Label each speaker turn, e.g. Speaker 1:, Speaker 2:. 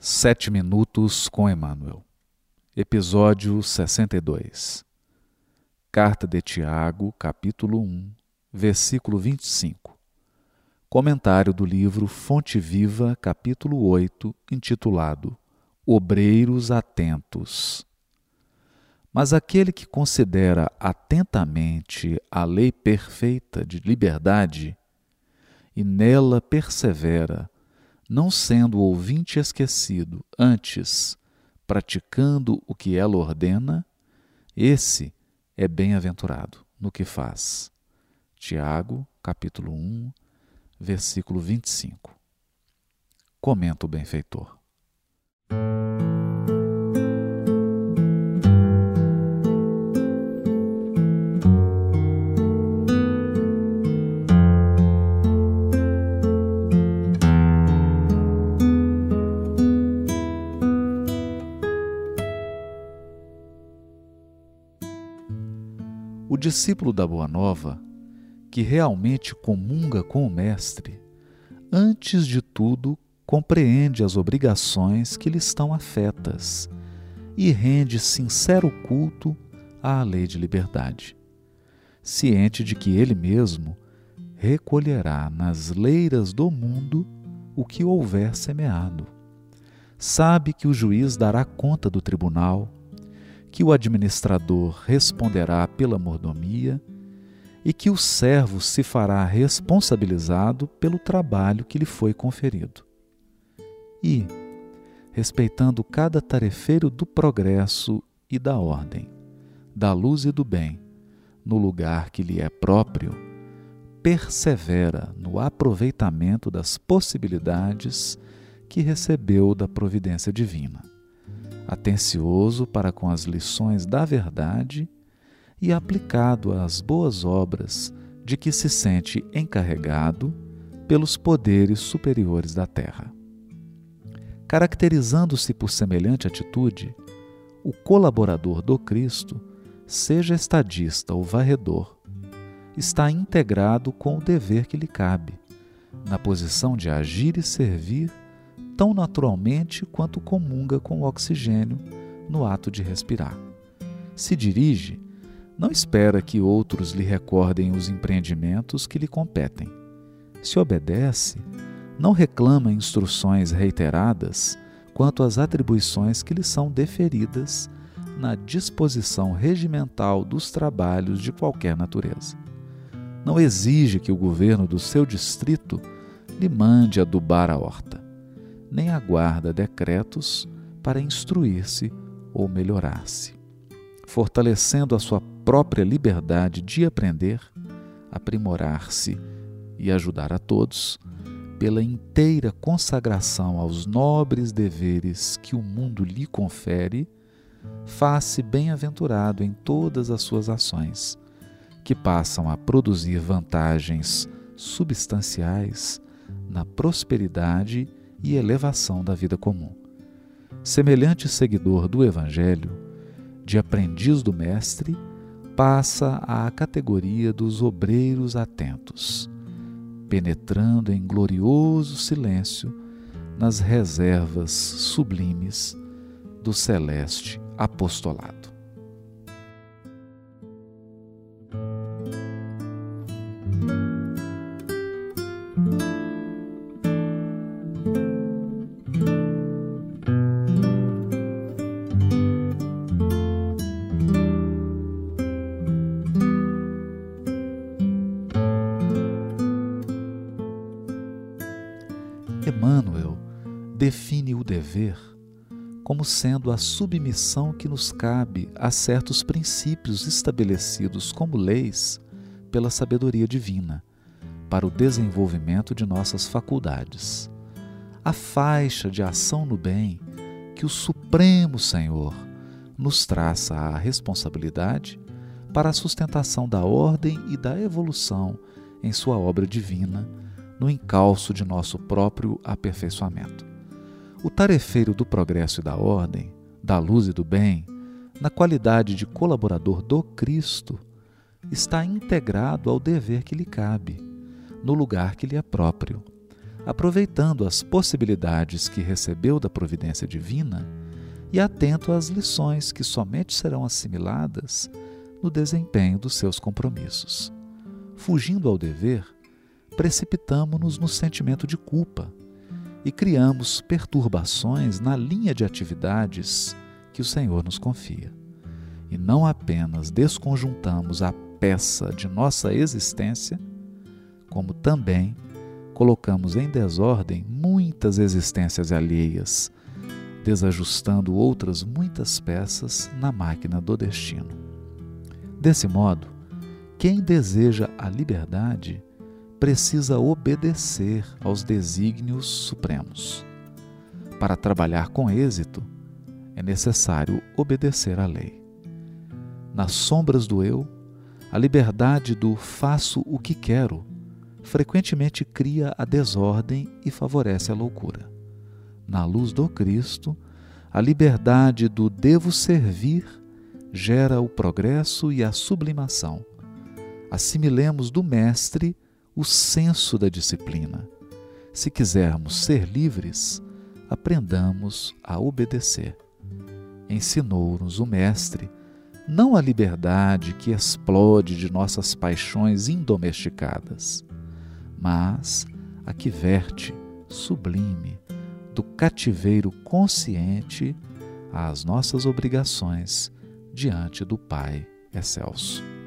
Speaker 1: Sete Minutos com Emmanuel, Episódio 62 Carta de Tiago, capítulo 1, versículo 25 Comentário do livro Fonte Viva, capítulo 8, intitulado Obreiros Atentos. Mas aquele que considera atentamente a lei perfeita de liberdade e nela persevera, não sendo o ouvinte esquecido, antes praticando o que ela ordena, esse é bem-aventurado no que faz. Tiago, capítulo 1, versículo 25. Comenta o benfeitor. Discípulo da Boa Nova, que realmente comunga com o Mestre, antes de tudo compreende as obrigações que lhe estão afetas e rende sincero culto à lei de liberdade, ciente de que ele mesmo recolherá nas leiras do mundo o que houver semeado. Sabe que o juiz dará conta do tribunal que o administrador responderá pela mordomia e que o servo se fará responsabilizado pelo trabalho que lhe foi conferido. E, respeitando cada tarefeiro do progresso e da ordem, da luz e do bem, no lugar que lhe é próprio, persevera no aproveitamento das possibilidades que recebeu da providência divina atencioso para com as lições da verdade e aplicado às boas obras de que se sente encarregado pelos poderes superiores da terra. Caracterizando-se por semelhante atitude, o colaborador do Cristo, seja estadista ou varredor, está integrado com o dever que lhe cabe, na posição de agir e servir tão naturalmente quanto comunga com o oxigênio no ato de respirar. Se dirige, não espera que outros lhe recordem os empreendimentos que lhe competem. Se obedece, não reclama instruções reiteradas quanto às atribuições que lhe são deferidas na disposição regimental dos trabalhos de qualquer natureza. Não exige que o governo do seu distrito lhe mande adubar a horta nem aguarda decretos para instruir-se ou melhorar-se, fortalecendo a sua própria liberdade de aprender, aprimorar-se e ajudar a todos, pela inteira consagração aos nobres deveres que o mundo lhe confere, faz-se bem-aventurado em todas as suas ações, que passam a produzir vantagens substanciais na prosperidade e elevação da vida comum. Semelhante seguidor do Evangelho, de aprendiz do Mestre, passa à categoria dos obreiros atentos, penetrando em glorioso silêncio nas reservas sublimes do celeste apostolado. Emmanuel define o dever como sendo a submissão que nos cabe a certos princípios estabelecidos como leis pela sabedoria divina para o desenvolvimento de nossas faculdades. A faixa de ação no bem que o Supremo Senhor nos traça a responsabilidade para a sustentação da ordem e da evolução em sua obra divina no encalço de nosso próprio aperfeiçoamento. O tarefeiro do progresso e da ordem, da luz e do bem, na qualidade de colaborador do Cristo, está integrado ao dever que lhe cabe, no lugar que lhe é próprio, aproveitando as possibilidades que recebeu da providência divina e atento às lições que somente serão assimiladas no desempenho dos seus compromissos. Fugindo ao dever, precipitamo-nos no sentimento de culpa e criamos perturbações na linha de atividades que o Senhor nos confia. E não apenas desconjuntamos a peça de nossa existência, como também colocamos em desordem muitas existências alheias, desajustando outras muitas peças na máquina do destino. Desse modo, quem deseja a liberdade precisa obedecer aos desígnios supremos. Para trabalhar com êxito, é necessário obedecer à lei. Nas sombras do eu, a liberdade do faço o que quero frequentemente cria a desordem e favorece a loucura. Na luz do Cristo, a liberdade do devo servir gera o progresso e a sublimação. Assimilemos do Mestre o senso da disciplina. Se quisermos ser livres, aprendamos a obedecer. Ensinou-nos o Mestre não a liberdade que explode de nossas paixões indomesticadas, mas a que verte, sublime, do cativeiro consciente às nossas obrigações diante do Pai excelso.